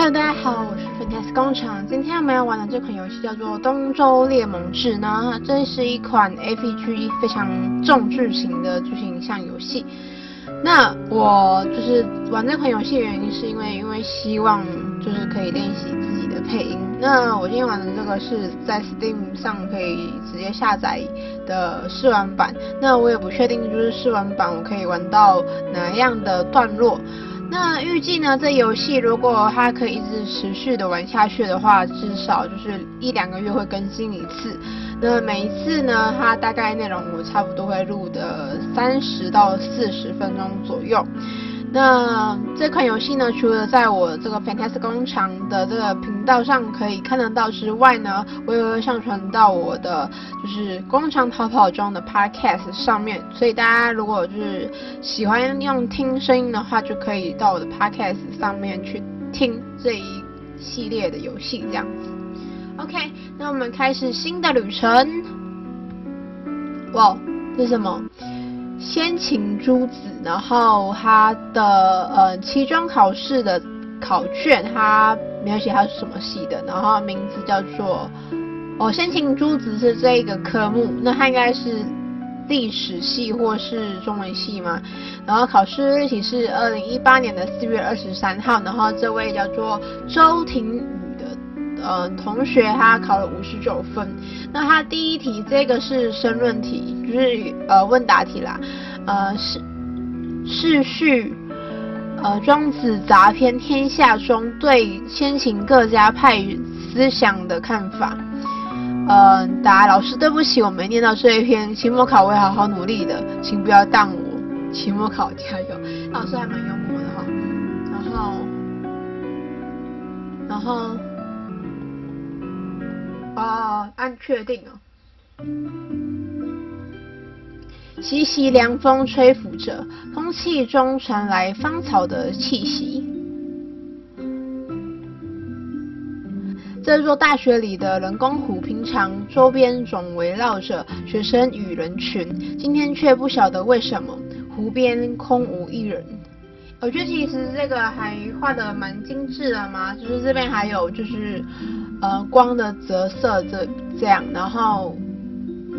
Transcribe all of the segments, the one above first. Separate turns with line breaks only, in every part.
Hello，大家好，我是 Fantas 工厂。今天我们要玩的这款游戏叫做《东周列盟志》呢，这是一款 AVG 非常重剧情的剧情向游戏。那我就是玩这款游戏的原因，是因为因为希望就是可以练习自己的配音。那我今天玩的这个是在 Steam 上可以直接下载的试玩版。那我也不确定就是试玩版我可以玩到哪样的段落。那预计呢，这游戏如果它可以一直持续的玩下去的话，至少就是一两个月会更新一次。那每一次呢，它大概内容我差不多会录的三十到四十分钟左右。那这款游戏呢，除了在我这个 Fantastic 工厂的这个频道上可以看得到之外呢，我也会上传到我的就是工厂逃跑中的 Podcast 上面。所以大家如果就是喜欢用听声音的话，就可以到我的 Podcast 上面去听这一系列的游戏这样子。OK，那我们开始新的旅程。哇，这是什么？先秦诸子，然后他的呃期中考试的考卷，他没有写他是什么系的，然后名字叫做哦，先秦诸子是这个科目，那他应该是历史系或是中文系吗？然后考试日期是二零一八年的四月二十三号，然后这位叫做周廷呃，同学他考了五十九分，那他第一题这个是申论题，就是呃问答题啦，呃是是序，呃庄子杂篇天下中对先秦各家派思想的看法，呃答老师对不起我没念到这一篇，期末考我会好好努力的，请不要当我，期末考加油，老师还蛮幽默的哈，然后然后。哦，按确定哦。习习凉风吹拂着，空气中传来芳草的气息。这座大学里的人工湖，平常周边总围绕着学生与人群，今天却不晓得为什么湖边空无一人。我觉得其实这个还画得蛮精致的嘛，就是这边还有就是，呃，光的折射这这样，然后，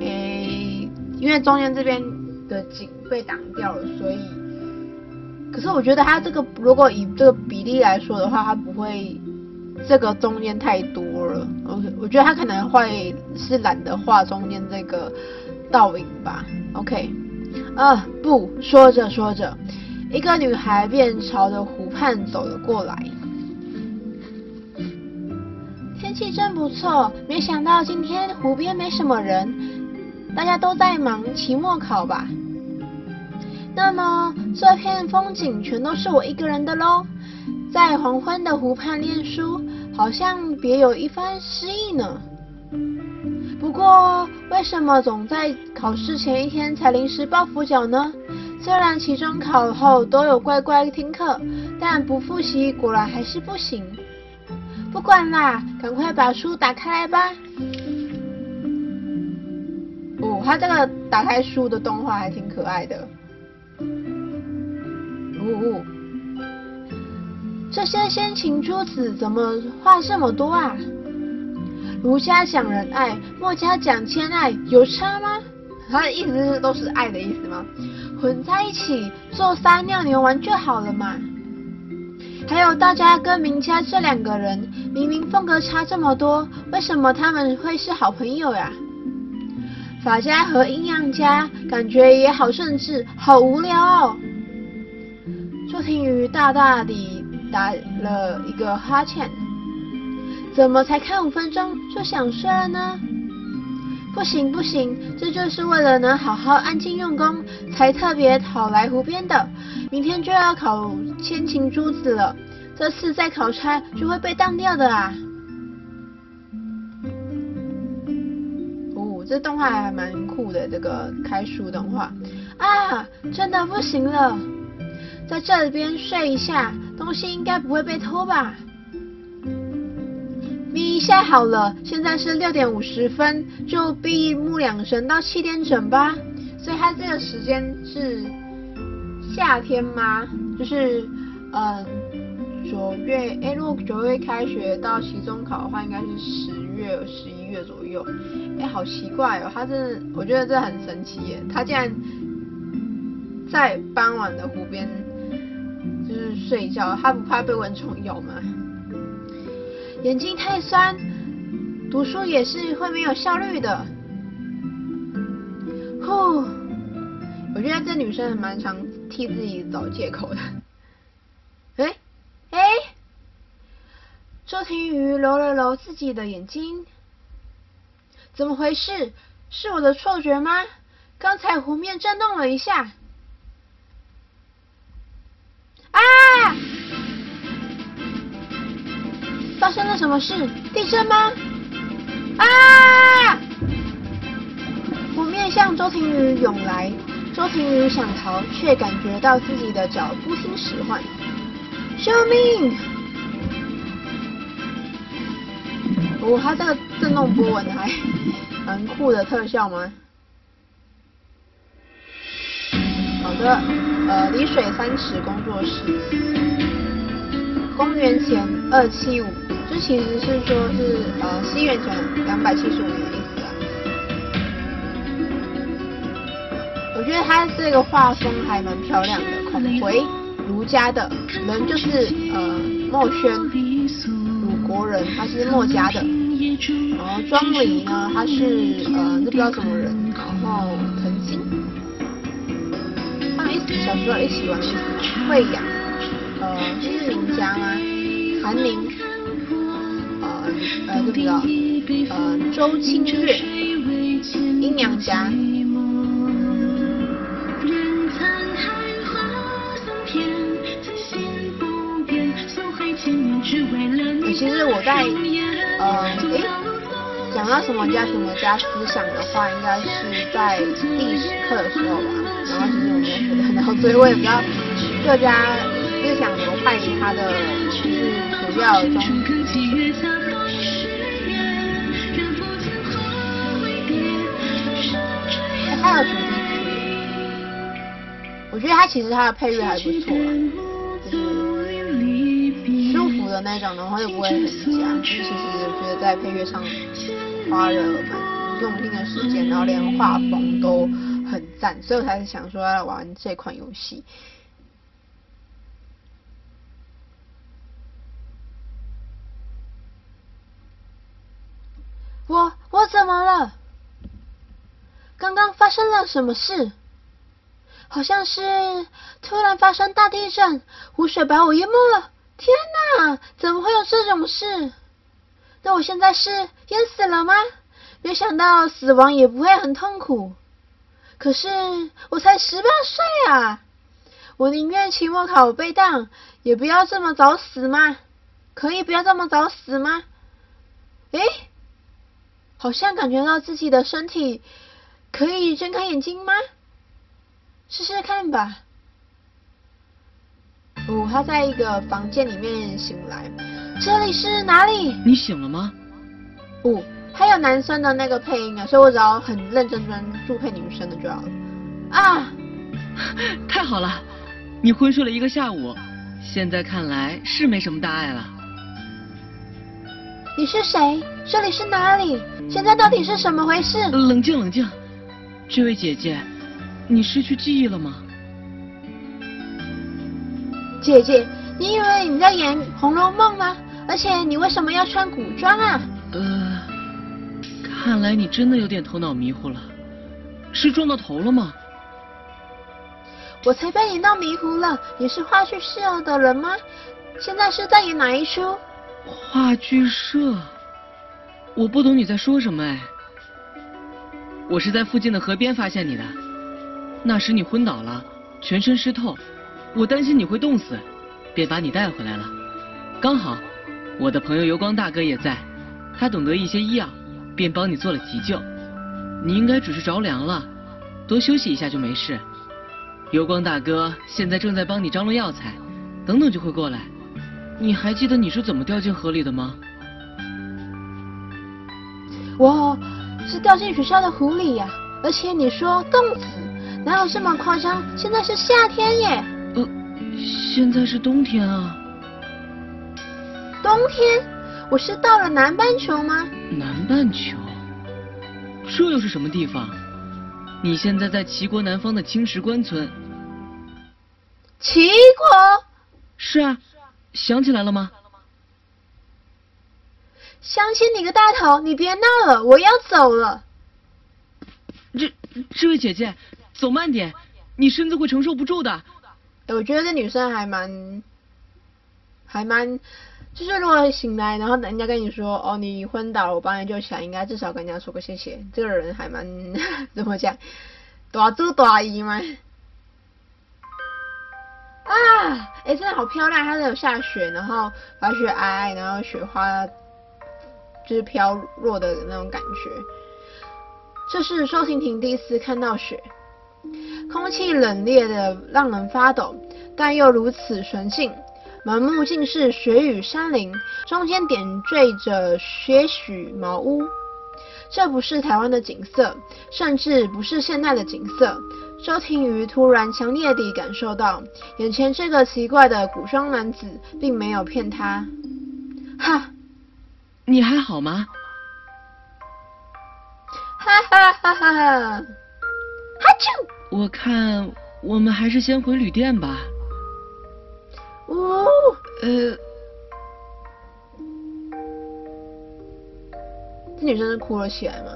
诶，因为中间这边的景被挡掉了，所以，可是我觉得它这个如果以这个比例来说的话，它不会这个中间太多了。OK，我觉得它可能会是懒得画中间这个倒影吧。OK，啊，不，说着说着。一个女孩便朝着湖畔走了过来。天气真不错，没想到今天湖边没什么人，大家都在忙期末考吧？那么这片风景全都是我一个人的喽？在黄昏的湖畔念书，好像别有一番诗意呢。不过为什么总在考试前一天才临时抱佛脚呢？虽然期中考后都有乖乖听课，但不复习果然还是不行。不管啦，赶快把书打开来吧。哦，他这个打开书的动画还挺可爱的。哦，这些先秦诸子怎么话这么多啊？儒家讲仁爱，墨家讲兼爱，有差吗？他的意思是都是爱的意思吗？混在一起做撒尿牛丸就好了嘛。还有大家跟明家这两个人，明明风格差这么多，为什么他们会是好朋友呀？法家和阴阳家感觉也好甚至，好无聊哦。周廷瑜大大地打了一个哈欠，怎么才看五分钟就想睡了呢？不行不行，这就是为了能好好安静用功，才特别跑来湖边的。明天就要考千秦珠子了，这次再考差就会被当掉的啊！哦，这动画还蛮酷的，这个开书动画啊，真的不行了，在这边睡一下，东西应该不会被偷吧？眯一下好了，现在是六点五十分，就闭目养神到七点整吧。所以它这个时间是夏天吗？就是，嗯、九月，哎，如果九月开学到期中考的话，应该是十月、十一月左右。哎，好奇怪哦，他真的，我觉得这很神奇耶，他竟然在傍晚的湖边就是睡觉，他不怕被蚊虫咬吗？眼睛太酸，读书也是会没有效率的。呼，我觉得这女生蛮常替自己找借口的。哎哎，周庭瑜揉了揉自己的眼睛，怎么回事？是我的错觉吗？刚才湖面震动了一下。啊！发生了什么事？地震吗？啊！湖面向周庭宇涌来，周庭宇想逃，却感觉到自己的脚不听使唤。救命！哦，他这个震动波纹还蛮酷的特效吗？好的，呃，离水三尺工作室，公元前二七五，这其实是说是呃西元前两百七十五年的意思啊。我觉得他这个画风还蛮漂亮的，孔回。儒家的人就是呃墨轩，鲁国人，他是墨家的。然后庄离呢，他是呃这不知道什么人。然后滕新，他们一起小时候一起玩的惠阳，呃这是名家吗？韩林，呃呃不知道，呃周清月，阴阳家。其实我在呃，诶，讲到什么家什么家思想的话，应该是在历史课的时候吧。然后其实我没有学得很好，所以我也不知道各家思想流派它的就是主要的宗旨。我觉得它其实它的配乐还不错啊。的那种然后又不会很假，其实我觉得在配乐上花了蛮用心的时间，然后连画风都很赞，所以我才是想说要玩这款游戏。我我怎么了？刚刚发生了什么事？好像是突然发生大地震，湖水把我淹没了。天哪，怎么会有这种事？那我现在是淹死了吗？没想到死亡也不会很痛苦。可是我才十八岁啊！我宁愿期末考被当，也不要这么早死吗？可以不要这么早死吗？诶，好像感觉到自己的身体可以睁开眼睛吗？试试看吧。哦，他在一个房间里面醒来，这里是哪里？
你醒了吗？
哦，还有男生的那个配音啊，所以我只要很认真专注配女生的就好了。啊，
太好了，你昏睡了一个下午，现在看来是没什么大碍了。
你是谁？这里是哪里？现在到底是什么回事？
冷静冷静，这位姐姐，你失去记忆了吗？
姐姐，你以为你在演《红楼梦》吗？而且你为什么要穿古装啊？
呃，看来你真的有点头脑迷糊了，是撞到头了吗？
我才被你闹迷糊了，你是话剧社的人吗？现在是在演哪一出？
话剧社？我不懂你在说什么哎。我是在附近的河边发现你的，那时你昏倒了，全身湿透。我担心你会冻死，便把你带回来了。刚好，我的朋友油光大哥也在，他懂得一些医药，便帮你做了急救。你应该只是着凉了，多休息一下就没事。油光大哥现在正在帮你张罗药材，等等就会过来。你还记得你是怎么掉进河里的吗？
我是掉进学校的湖里呀，而且你说冻死，哪有这么夸张？现在是夏天耶。
呃现在是冬天啊！
冬天？我是到了南半球吗？
南半球？这又是什么地方？你现在在齐国南方的青石关村。
齐国？
是啊，想起来了吗？
想起你个大头！你别闹了，我要走了。
这这位姐姐，走慢点，你身子会承受不住的。
我觉得这女生还蛮，还蛮，就是如果醒来，然后人家跟你说，哦，你昏倒了，我帮你救起来，应该至少跟人家说个谢谢。这个人还蛮 怎么讲，大祖大姨嘛。啊，哎，真的好漂亮！它是有下雪，然后白雪皑皑，然后雪花就是飘落的那种感觉。这是周婷婷第一次看到雪。空气冷冽的让人发抖，但又如此纯净。满目尽是雪与山林，中间点缀着些许茅屋。这不是台湾的景色，甚至不是现代的景色。周庭瑜突然强烈地感受到，眼前这个奇怪的古装男子并没有骗他。哈，
你还好吗？
哈哈哈哈哈！哈啾！
我看我们还是先回旅店吧。
哦，
呃，
这女生是哭了起来吗？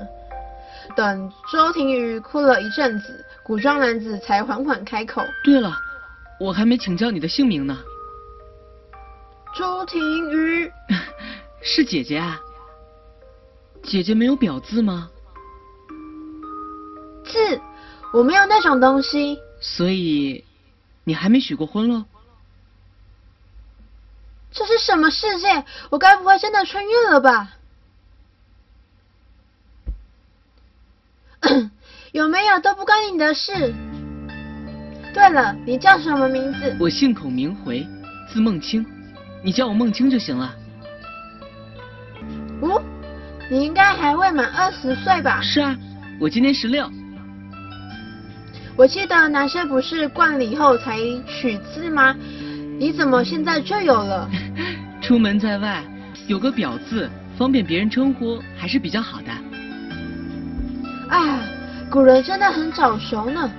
等周庭瑜哭了一阵子，古装男子才缓缓开口。
对了，我还没请教你的姓名呢。
周庭瑜，
是姐姐啊。姐姐没有表字吗？
字。我没有那种东西，
所以你还没许过婚喽？
这是什么世界？我该不会真的穿越了吧？有没有都不关你的事。对了，你叫什么名字？
我姓孔名回，字梦清，你叫我梦清就行了。
哦，你应该还未满二十岁吧？
是啊，我今年十六。
我记得男生不是冠礼后才取字吗？你怎么现在就有了？
出门在外，有个表字，方便别人称呼，还是比较好的。
啊，古人真的很早熟呢。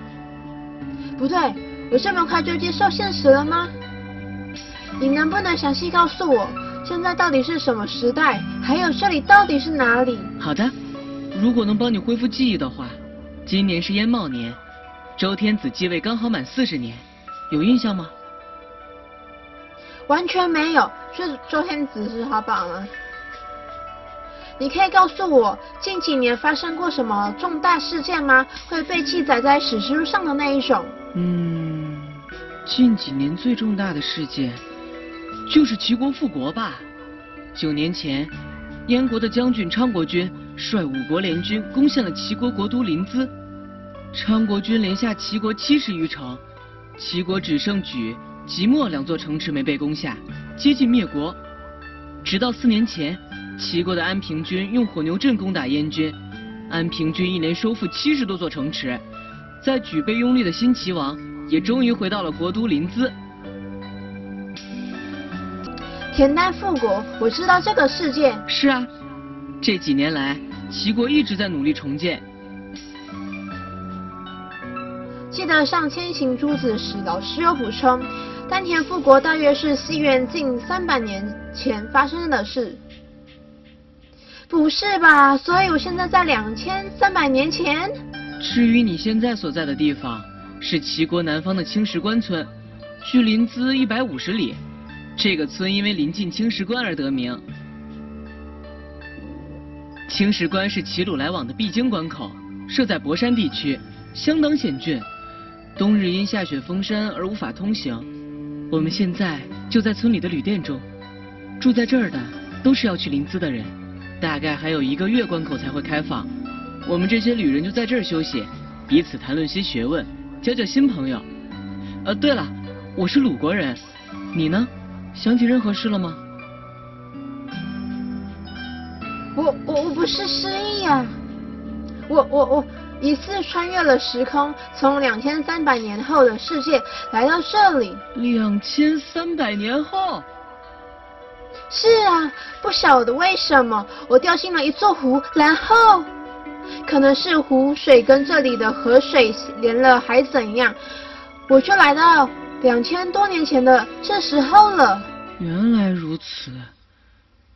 不对，我这么快就接受现实了吗？你能不能详细告诉我，现在到底是什么时代？还有这里到底是哪里？
好的，如果能帮你恢复记忆的话，今年是癸卯年。周天子继位刚好满四十年，有印象吗？
完全没有。是周天子是他爸吗？你可以告诉我近几年发生过什么重大事件吗？会被记载在史书上的那一种？
嗯，近几年最重大的事件就是齐国复国吧。九年前，燕国的将军昌国君率五国联军攻陷了齐国国都临淄。昌国军连下齐国七十余城，齐国只剩莒、即墨两座城池没被攻下，接近灭国。直到四年前，齐国的安平军用火牛阵攻打燕军，安平军一连收复七十多座城池，在举杯拥立的新齐王也终于回到了国都临淄。
田单复国，我知道这个事件。
是啊，这几年来，齐国一直在努力重建。
记得上千行诸子时，老师有补充，丹田复国大约是西元近三百年前发生的事。不是吧？所以我现在在两千三百年前。
至于你现在所在的地方，是齐国南方的青石关村，距临淄一百五十里。这个村因为临近青石关而得名。青石关是齐鲁来往的必经关口，设在博山地区，相当险峻。冬日因下雪封山而无法通行，我们现在就在村里的旅店中，住在这儿的都是要去临淄的人，大概还有一个月关口才会开放，我们这些旅人就在这儿休息，彼此谈论些学问，交交新朋友。呃，对了，我是鲁国人，你呢？想起任何事了吗？
我我我不是失忆啊，我我我。疑似穿越了时空，从两千三百年后的世界来到这里。
两千三百年后？
是啊，不晓得为什么我掉进了一座湖，然后可能是湖水跟这里的河水连了，还怎样，我就来到两千多年前的这时候了。
原来如此，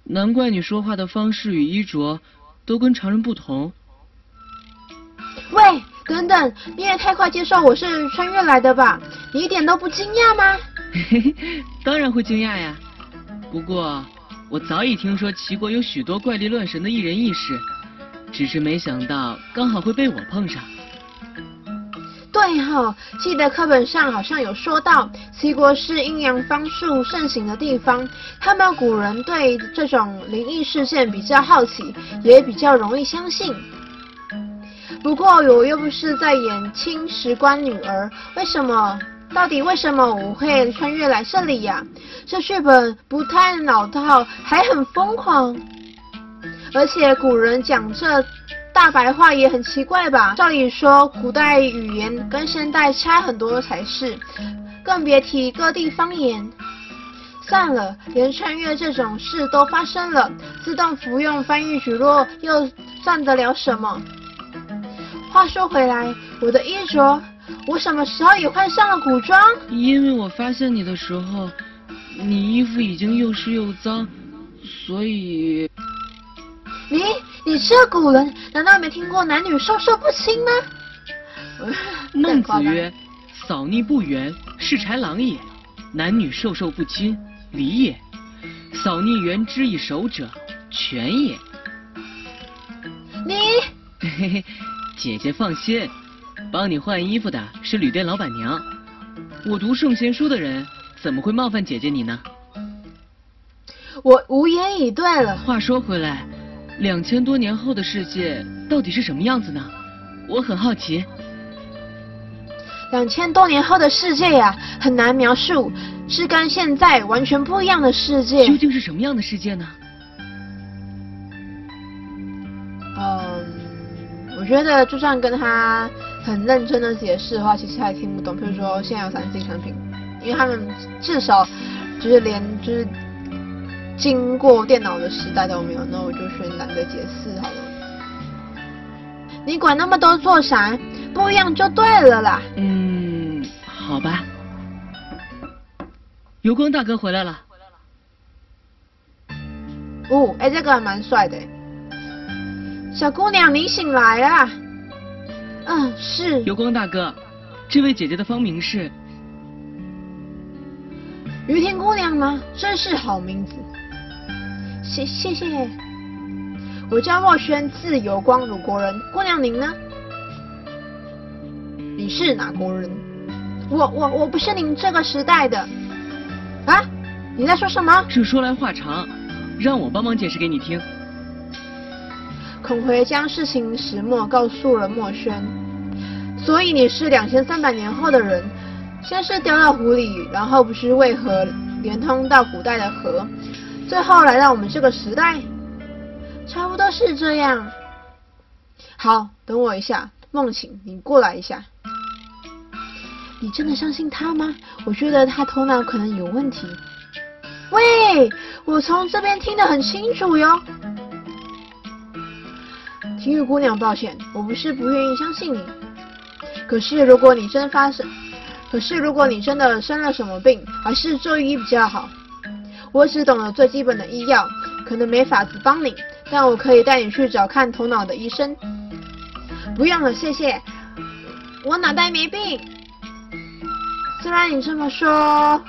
难怪你说话的方式与衣着都跟常人不同。
喂，等等，你也太快接受我是穿越来的吧？你一点都不惊
讶吗？当然会惊讶呀。不过，我早已听说齐国有许多怪力乱神的异人异事，只是没想到刚好会被我碰上。
对哈，记得课本上好像有说到，齐国是阴阳方术盛行的地方，他们古人对这种灵异事件比较好奇，也比较容易相信。不过我又不是在演清时官女儿，为什么？到底为什么我会穿越来这里呀？这剧本不太老套，还很疯狂。而且古人讲这大白话也很奇怪吧？照理说，古代语言跟现代差很多才是，更别提各地方言。算了，连穿越这种事都发生了，自动服用翻译蒟蒻又算得了什么？话说回来，我的衣着。我什么时候也换上了古装？
因为我发现你的时候，你衣服已经又湿又脏，所以。
你你这古人，难道没听过男女授受不亲吗？
孟子曰：“扫逆不圆，是豺狼也；男女授受不亲，礼也。扫逆圆之以手者，权也。”
你。
嘿嘿，姐姐放心。帮你换衣服的是旅店老板娘，我读圣贤书的人怎么会冒犯姐姐你呢？
我无言以对了。
话说回来，两千多年后的世界到底是什么样子呢？我很好奇。
两千多年后的世界呀，很难描述，是跟现在完全不一样的世界。
究竟是什么样的世界呢？
觉得就算跟他。很认真的解释的话，其实还听不懂。比如说，现在有三 C 产品，因为他们至少就是连就是经过电脑的时代都没有，那我就选懒得解释好了。你管那么多做啥？不一样就对了啦。
嗯，好吧。油光大哥回来了。
哦，哎，这个还蛮帅的。小姑娘，您醒来啊。嗯，是。
油光大哥，这位姐姐的芳名是？
于婷姑娘吗？真是好名字。谢谢谢。我叫墨轩，字油光，鲁国人。姑娘您呢？你是哪国人？我我我不是您这个时代的。啊？你在说什么？
这说来话长，让我帮忙解释给你听。
孔回将事情始末告诉了墨轩，所以你是两千三百年后的人，先是掉到湖里，然后不知为何连通到古代的河，最后来到我们这个时代，差不多是这样。好，等我一下，梦晴，你过来一下。你真的相信他吗？我觉得他头脑可能有问题。喂，我从这边听得很清楚哟。玉姑娘，抱歉，我不是不愿意相信你。可是如果你真发生，可是如果你真的生了什么病，还是就医比较好。我只懂得最基本的医药，可能没法子帮你，但我可以带你去找看头脑的医生。不用了，谢谢。我脑袋没病。虽然你这么说，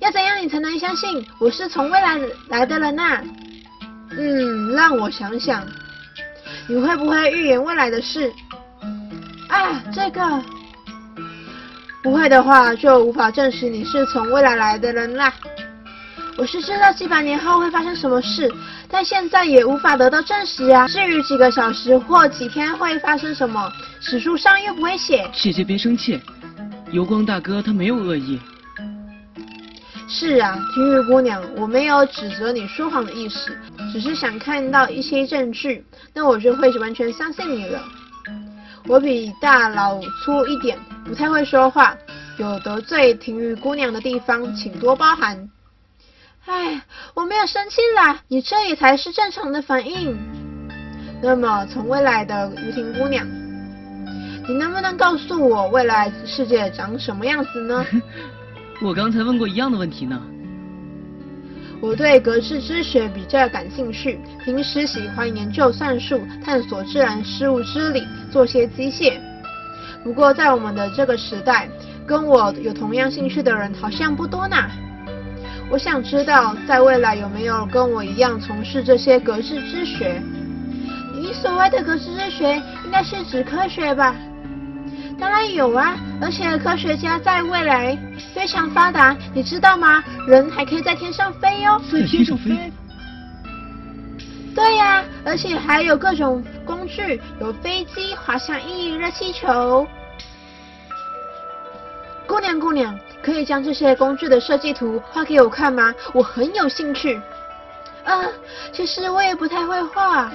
要怎样你才能相信我是从未来来的人呐？嗯，让我想想。你会不会预言未来的事？啊，这个不会的话，就无法证实你是从未来来的人啦。我是知道几百年后会发生什么事，但现在也无法得到证实啊。至于几个小时或几天会发生什么，史书上又不会写。
姐姐别生气，油光大哥他没有恶意。
是啊，婷玉姑娘，我没有指责你说谎的意思，只是想看到一些证据，那我就会完全相信你了。我比大老粗一点，不太会说话，有得罪婷玉姑娘的地方，请多包涵。哎，我没有生气啦，你这也才是正常的反应。那么，从未来的雨婷姑娘，你能不能告诉我未来世界长什么样子呢？
我刚才问过一样的问题呢。
我对格致之学比较感兴趣，平时喜欢研究算术，探索自然事物之理，做些机械。不过，在我们的这个时代，跟我有同样兴趣的人好像不多呢。我想知道，在未来有没有跟我一样从事这些格致之学？你所谓的格致之学，应该是指科学吧？当然有啊，而且科学家在未来非常发达，你知道吗？人还可以在天上飞哟、哦，
在天上飞。
对呀、啊，而且还有各种工具，有飞机、滑翔翼、热气球。姑娘，姑娘，可以将这些工具的设计图画给我看吗？我很有兴趣。啊、呃，其实我也不太会画。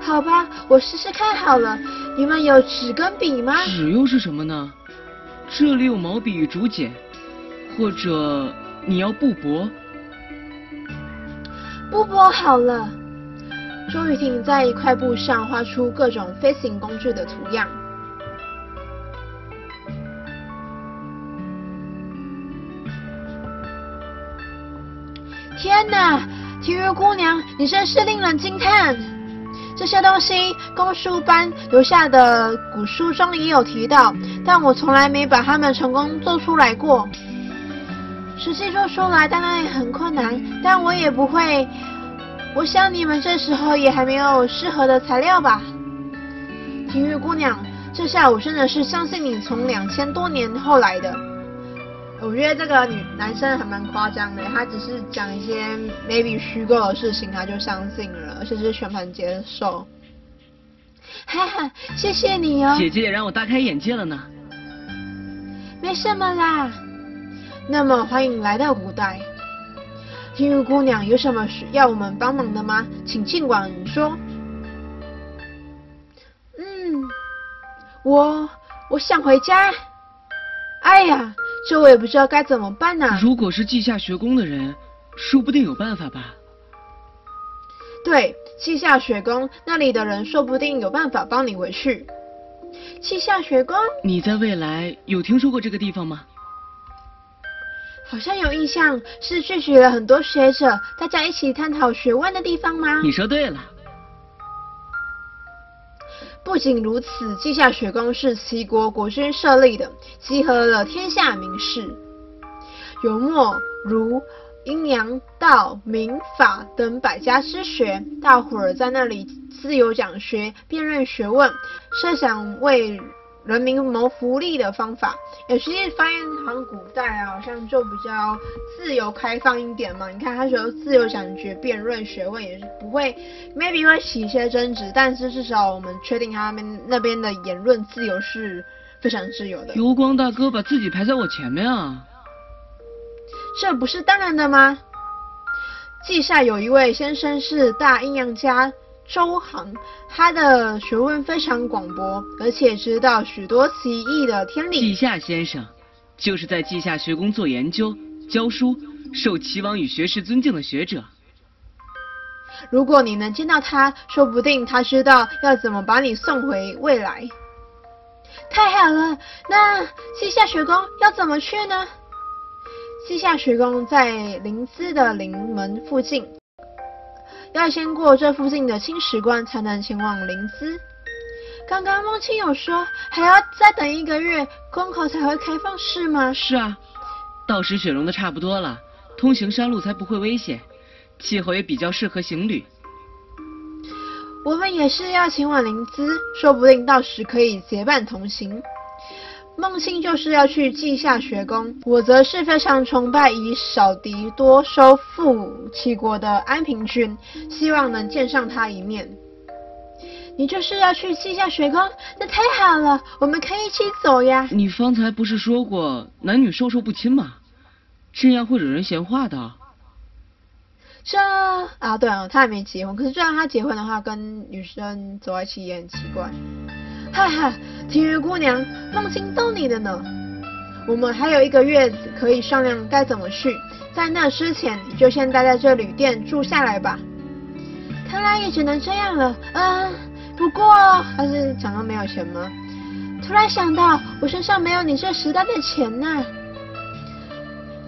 好吧，我试试看好了。你们有纸跟笔吗？
纸又是什么呢？这里有毛笔与竹简，或者你要布帛？
布帛好了。周雨婷在一块布上画出各种飞行工具的图样。天哪，婷玉姑娘，你真是令人惊叹！这些东西，公书班留下的古书中也有提到，但我从来没把它们成功做出来过。实际做出来当然也很困难，但我也不会。我想你们这时候也还没有适合的材料吧？婷玉姑娘，这下我真的是相信你从两千多年后来的。我觉得这个女男生还蛮夸张的，他只是讲一些 maybe 虚构的事情，他就相信了，而且是全盘接受。哈哈，谢谢你哦。
姐姐也让我大开眼界了呢。
没什么啦。那么欢迎来到古代。婷玉姑娘，有什么需要我们帮忙的吗？请尽管说。嗯，我我想回家。哎呀，这我也不知道该怎么办呢。
如果是稷下学宫的人，说不定有办法吧。
对，稷下学宫那里的人说不定有办法帮你回去。稷下学宫？
你在未来有听说过这个地方吗？
好像有印象，是聚集了很多学者，大家一起探讨学问的地方吗？
你说对了。
不仅如此，稷下学宫是齐国国君设立的，集合了天下名士，有墨、儒、阴阳、道、民、法等百家之学，大伙儿在那里自由讲学，辩论学问，设想为人民谋福利的方法，也其实发现好像古代啊，好像就比较自由开放一点嘛。你看他说自由讲学、辩论学问也是不会，maybe 会起一些争执，但是至少我们确定他们那边的言论自由是非常自由的。
油光大哥把自己排在我前面啊，
这不是当然的吗？稷下有一位先生是大阴阳家。周行，他的学问非常广博，而且知道许多奇异的天理。
稷下先生，就是在稷下学宫做研究、教书、受齐王与学士尊敬的学者。
如果你能见到他，说不定他知道要怎么把你送回未来。太好了，那稷下学宫要怎么去呢？稷下学宫在临淄的临门附近。要先过这附近的青石关，才能前往临淄。刚刚孟青有说还要再等一个月，关口才会开放，是吗？
是啊，到时雪融的差不多了，通行山路才不会危险，气候也比较适合行旅。
我们也是要前往临淄，说不定到时可以结伴同行。孟青就是要去稷下学宫，我则是非常崇拜以少敌多收复齐国的安平君，希望能见上他一面。你就是要去稷下学宫，那太好了，我们可以一起走呀。
你方才不是说过男女授受不亲吗？这样会惹人闲话的。
这啊，对啊，他还没结婚，可是就算他结婚的话，跟女生走在一起也很奇怪。哈哈，婷玉姑娘，孟青逗你的呢。我们还有一个月可以商量该怎么去。在那之前，你就先待在这旅店住下来吧。看来也只能这样了。嗯，不过还是想到没有钱吗？突然想到，我身上没有你这十袋的钱呢。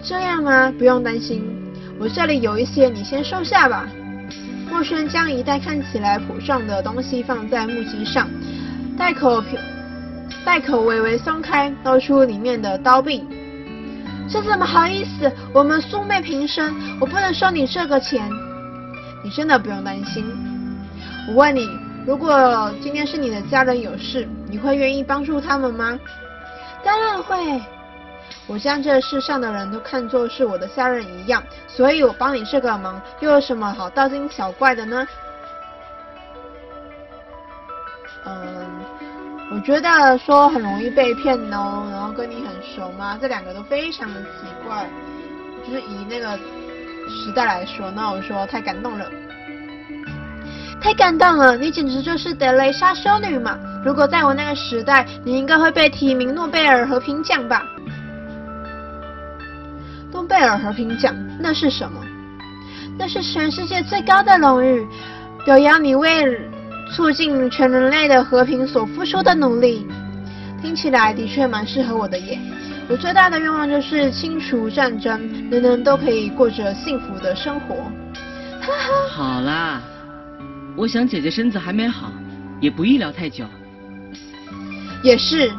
这样吗？不用担心，我这里有一些，你先收下吧。墨轩将一袋看起来朴重的东西放在木屐上，袋口袋口微微松开，露出里面的刀柄。这怎么好意思？我们素昧平生，我不能收你这个钱。你真的不用担心。我问你，如果今天是你的家人有事，你会愿意帮助他们吗？当然会。我将这世上的人都看作是我的家人一样，所以我帮你这个忙，又有什么好大惊小怪的呢？嗯，我觉得说很容易被骗哦，然后跟你很熟吗？这两个都非常的奇怪。就是以那个时代来说，那我说太感动了，太感动了！你简直就是德雷莎修女嘛！如果在我那个时代，你应该会被提名诺贝尔和平奖吧？诺贝尔和平奖，那是什么？那是全世界最高的荣誉，表扬你为促进全人类的和平所付出的努力。听起来的确蛮适合我的耶。我最大的愿望就是清除战争，人人都可以过着幸福的生活。哈哈。
好啦，我想姐姐身子还没好，也不宜聊太久。
也是，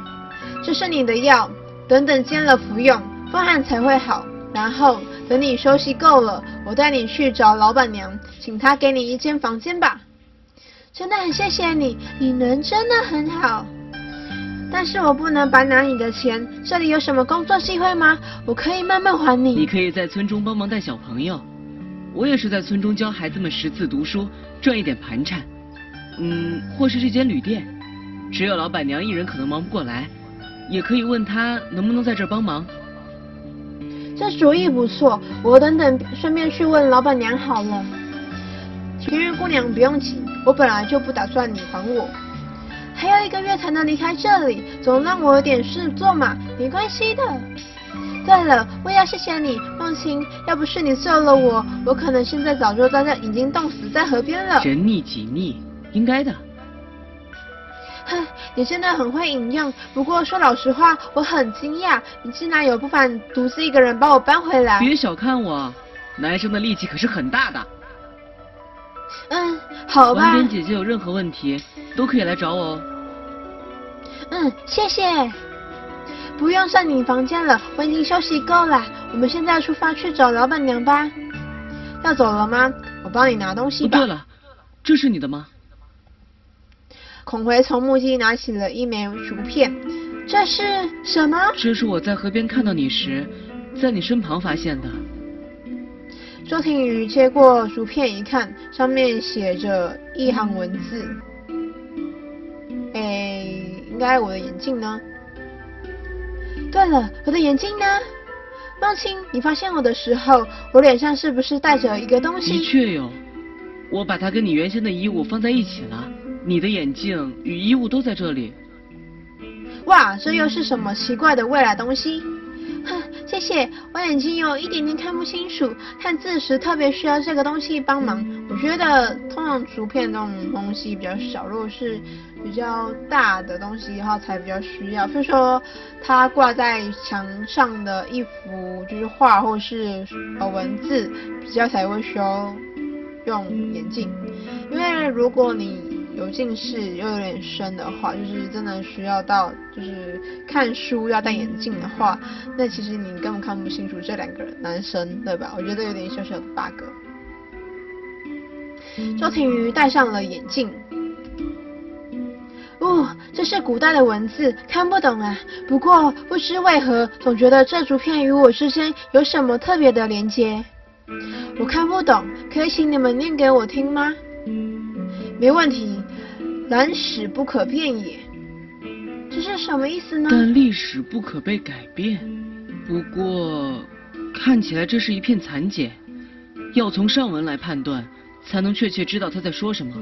这是你的药，等等煎了服用，风寒才会好。然后等你休息够了，我带你去找老板娘，请她给你一间房间吧。真的很谢谢你，你人真的很好。但是我不能白拿你的钱，这里有什么工作机会吗？我可以慢慢还你。
你可以在村中帮忙带小朋友，我也是在村中教孩子们识字读书，赚一点盘缠。嗯，或是这间旅店，只有老板娘一人可能忙不过来，也可以问她能不能在这儿帮忙。
这主意不错，我等等顺便去问老板娘好了。田园姑娘不用急，我本来就不打算你还我。还有一个月才能离开这里，总让我有点事做嘛，没关系的。对了，我也要谢谢你，梦清，要不是你救了我，我可能现在早就在这已经冻死在河边了。
人逆己逆，应该的。
哼，你真的很会引用。不过说老实话，我很惊讶，你竟然有办法独自一个人把我搬回来。
别小看我，男生的力气可是很大的。
嗯，好吧。
晚点姐姐有任何问题，都可以来找我哦。
嗯，谢谢。不用上你房间了，我已经休息够了。我们现在出发去找老板娘吧。要走了吗？我帮你拿东西吧。
对了，这是你的吗？
孔回从木屐拿起了一枚竹片，这是什么？
这是我在河边看到你时，在你身旁发现的。
周庭瑜接过竹片一看，上面写着一行文字。哎，应该我的眼镜呢？对了，我的眼镜呢？梦清，你发现我的时候，我脸上是不是带着一个东西？
的确有，我把它跟你原先的衣物放在一起了。你的眼镜与衣物都在这里。
哇，这又是什么奇怪的未来东西？哼，谢谢，我眼睛有一点点看不清楚，看字时特别需要这个东西帮忙。我觉得通常竹片这种东西比较小，如果是比较大的东西的话才比较需要。比如说它挂在墙上的一幅就是画或是呃文字，比较才会需要用眼镜。因为如果你有近视又有点深的话，就是真的需要到就是看书要戴眼镜的话，那其实你根本看不清楚这两个人男生，对吧？我觉得有点小小的 bug。周庭瑜戴上了眼镜。哦，这是古代的文字，看不懂啊。不过不知为何，总觉得这竹片与我之间有什么特别的连接。我看不懂，可以请你们念给我听吗？没问题。历史不可变也，这是什么意思呢？
但历史不可被改变。不过，看起来这是一片残简，要从上文来判断，才能确切知道他在说什么。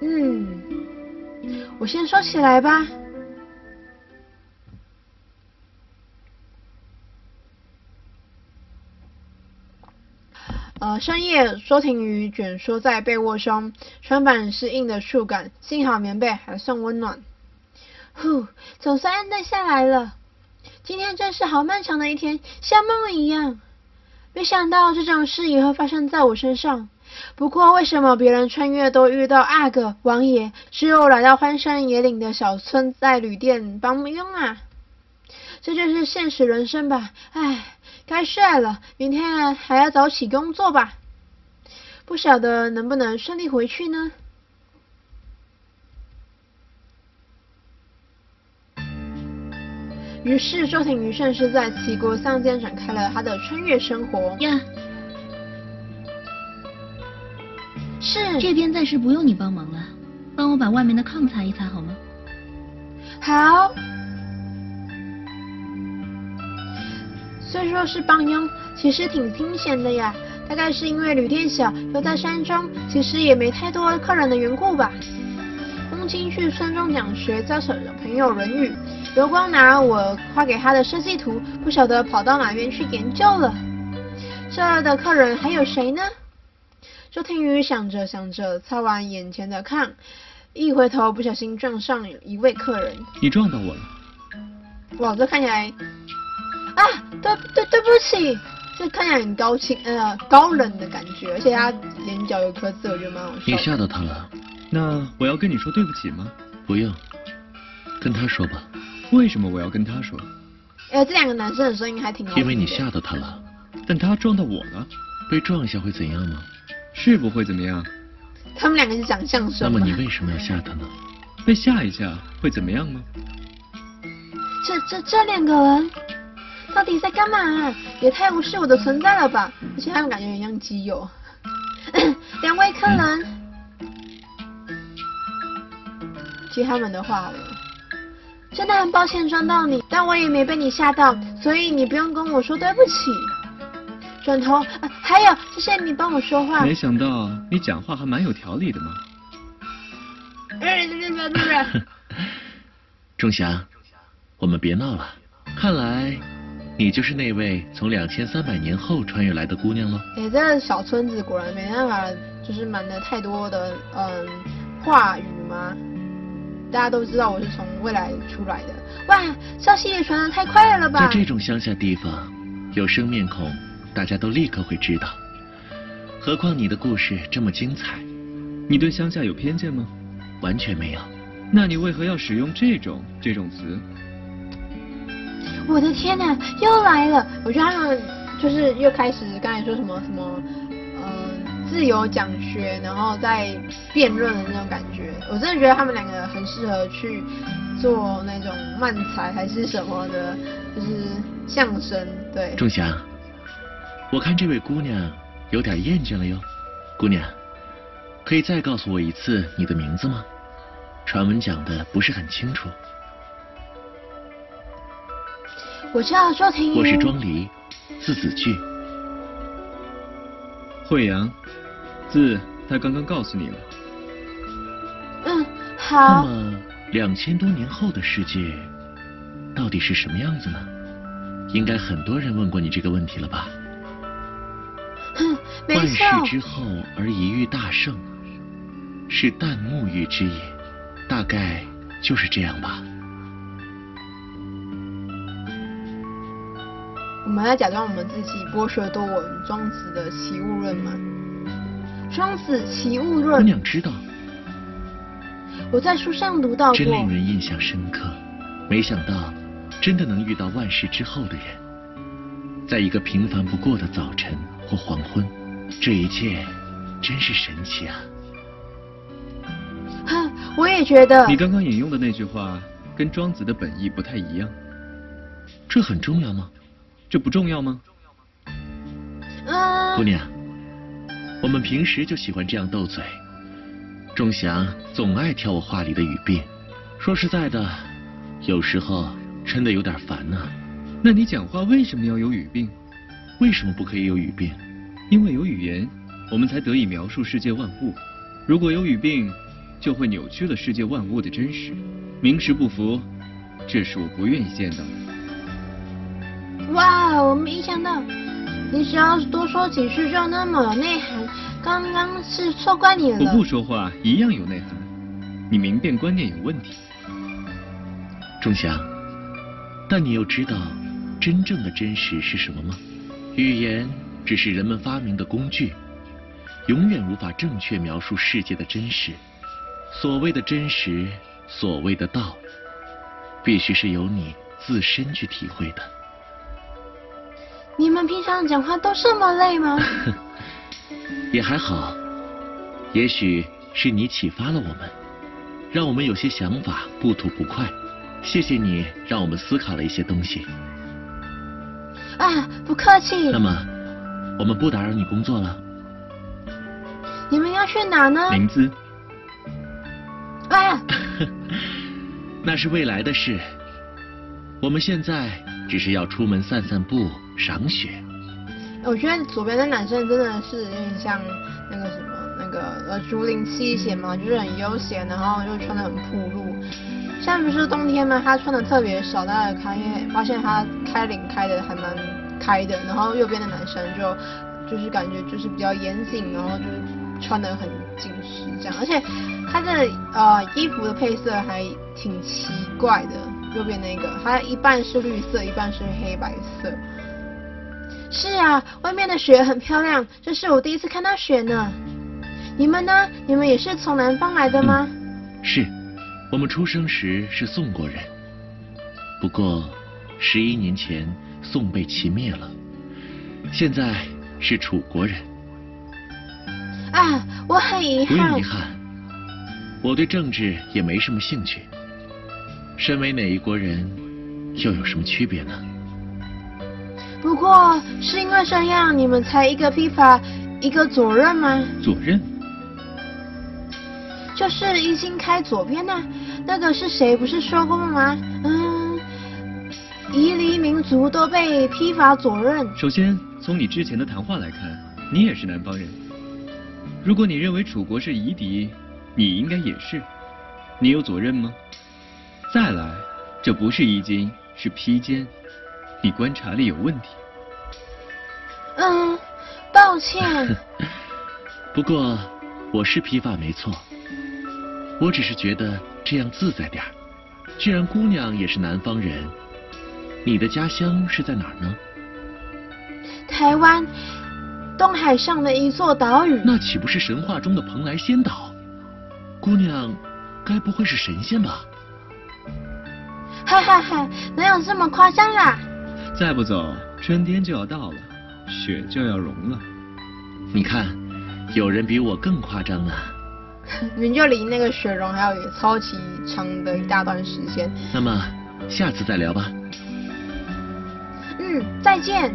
嗯，我先说起来吧。呃，深夜，周庭瑜卷缩在被窝中，床板是硬的触感，幸好棉被还算温暖。呼，总算安顿下来了。今天真是好漫长的一天，像梦一样。没想到这种事也会发生在我身上。不过，为什么别人穿越都遇到阿哥、王爷，只有来到荒山野岭的小村，在旅店帮佣啊？这就是现实人生吧？唉，该睡了，明天还要早起工作吧？不晓得能不能顺利回去呢？于是，周庭瑜顺势在齐国乡间展开了他的穿越生活。
呀。是这边暂时不用你帮忙了，帮我把外面的炕擦一擦好吗？
好。虽说是帮佣，其实挺惊险的呀。大概是因为旅店小，又在山中，其实也没太多客人的缘故吧。公卿去山中讲学，教小朋友《论语》。刘光拿我画给他的设计图，不晓得跑到哪边去研究了。这儿的客人还有谁呢？周庭宇想着想着，擦完眼前的炕，一回头不小心撞上一位客人。
你撞到我了。
哇，这看起来啊，对对对不起，这看起来很高清呃高冷的感觉，而且他眼角有颗痣，我觉得蛮好笑。
你吓到他了？那我要跟你说对不起吗？不用，跟他说吧。为什么我要跟他说？
哎，这两个男生的声音还挺好。
因为你吓到他了，但他撞到我了，被撞一下会怎样吗？
是不会怎么样？
他们两个是讲相声。
那么你为什么要吓他呢？
被吓一下会怎么样吗？
这这这两个人到底在干嘛？也太无视我的存在了吧！而且他们感觉很像基友。两位客人，接、嗯、他们的话了。真的很抱歉撞到你，但我也没被你吓到，所以你不用跟我说对不起。转头，啊，还有，谢谢你帮我说话。
没想到你讲话还蛮有条理的嘛。
哎，对对对对对。
仲 祥，我们别闹了。看来，你就是那位从两千三百年后穿越来的姑娘喽。
哎，这样小村子果然没办法，就是瞒得太多的嗯话语吗？大家都知道我是从未来出来的。哇，消息也传得太快了吧？
在这种乡下地方，有生面孔。大家都立刻会知道，何况你的故事这么精彩。
你对乡下有偏见吗？
完全没有。
那你为何要使用这种这种词？
我的天哪，又来了！我觉得他们就是又开始刚才说什么什么，嗯、自由讲学，然后再辩论的那种感觉。我真的觉得他们两个很适合去做那种漫才还是什么的，就是相声。对。
仲祥。我看这位姑娘有点厌倦了哟，姑娘，可以再告诉我一次你的名字吗？传闻讲的不是很清楚。
我叫周庭瑜。
我是庄离，字子句。
惠阳，字他刚刚告诉你了。
嗯，好。
那么两千多年后的世界到底是什么样子呢？应该很多人问过你这个问题了吧？万世之后而一遇大圣，是旦暮遇之也，大概就是这样吧。
我们要假装我们自己博学多闻，庄子的齐物论吗？庄子齐物论。
姑娘知道。
我在书上读到过。
真令人印象深刻，没想到真的能遇到万世之后的人，在一个平凡不过的早晨或黄昏。这一切真是神奇啊！
哼，我也觉得。
你刚刚引用的那句话跟庄子的本意不太一样，
这很重要吗？
这不重要吗？
嗯。
姑娘，我们平时就喜欢这样斗嘴。仲祥总爱挑我话里的语病，说实在的，有时候真的有点烦呢。
那你讲话为什么要有语病？
为什么不可以有语病？
因为有语言，我们才得以描述世界万物。如果有语病，就会扭曲了世界万物的真实。名实不符，这是我不愿意见到的。
哇，我没想到，你只要多说几句就那么有内涵。刚刚是错怪你了。
我不说话一样有内涵。你明辨观念有问题。
仲祥，但你又知道真正的真实是什么吗？语言只是人们发明的工具，永远无法正确描述世界的真实。所谓的真实，所谓的道，必须是由你自身去体会的。
你们平常讲话都这么累吗？
也还好，也许是你启发了我们，让我们有些想法不吐不快。谢谢你，让我们思考了一些东西。
啊，不客气。
那么，我们不打扰你工作了。
你们要去哪呢？
灵芝。
啊，
那是未来的事。我们现在只是要出门散散步、赏雪。
我觉得左边的男生真的是有点像那个什么，那个呃竹林七贤嘛，就是很悠闲，然后又穿得很暴露。现在不是冬天嘛，他穿的特别少，大家看，因为发现他开领开的还蛮开的。然后右边的男生就就是感觉就是比较严谨，然后就是穿的很紧实这样，而且他的呃衣服的配色还挺奇怪的。右边那个，他一半是绿色，一半是黑白色。是啊，外面的雪很漂亮，这是我第一次看到雪呢。你们呢？你们也是从南方来的吗？
嗯，是，我们出生时是宋国人，不过十一年前宋被齐灭了，现在是楚国人。
啊，我很遗憾。
不用遗憾，我对政治也没什么兴趣。身为哪一国人，又有什么区别呢？
不过是因为这样，你们才一个披发，一个左任吗？
左任？
就是一心开左边呢、啊。那个是谁？不是说过吗？嗯，夷狄民族都被披发左任。
首先，从你之前的谈话来看，你也是南方人。如果你认为楚国是夷狄，你应该也是。你有左任吗？再来，这不是衣襟，是披肩。你观察力有问题。
嗯，抱歉。
不过我是披发没错，我只是觉得这样自在点儿。既然姑娘也是南方人，你的家乡是在哪儿呢？
台湾，东海上的一座岛屿。
那岂不是神话中的蓬莱仙岛？姑娘，该不会是神仙吧？
哈哈哈，哪有这么夸张啦？
再不走，春天就要到了，雪就要融了。
你看，有人比我更夸张呢。
你就离那个雪融还有超级长的一大段时间。
那么，下次再聊吧。
嗯，再见。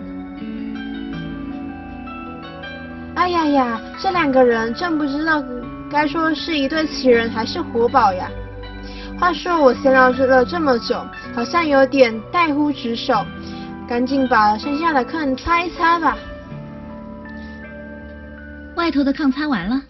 哎呀呀，这两个人真不知道该说是一对奇人还是活宝呀。话说我闲聊了这么久，好像有点怠忽职守。赶紧把剩下的炕擦一擦吧。
外头的炕擦完了。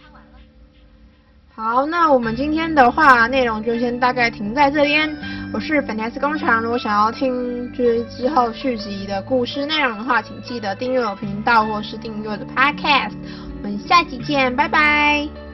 好，那我们今天的话内容就先大概停在这边。我是粉黛丝工厂，如果想要听就是之后续集的故事内容的话，请记得订阅我频道或是订阅我的 Podcast。我们下期见，拜拜。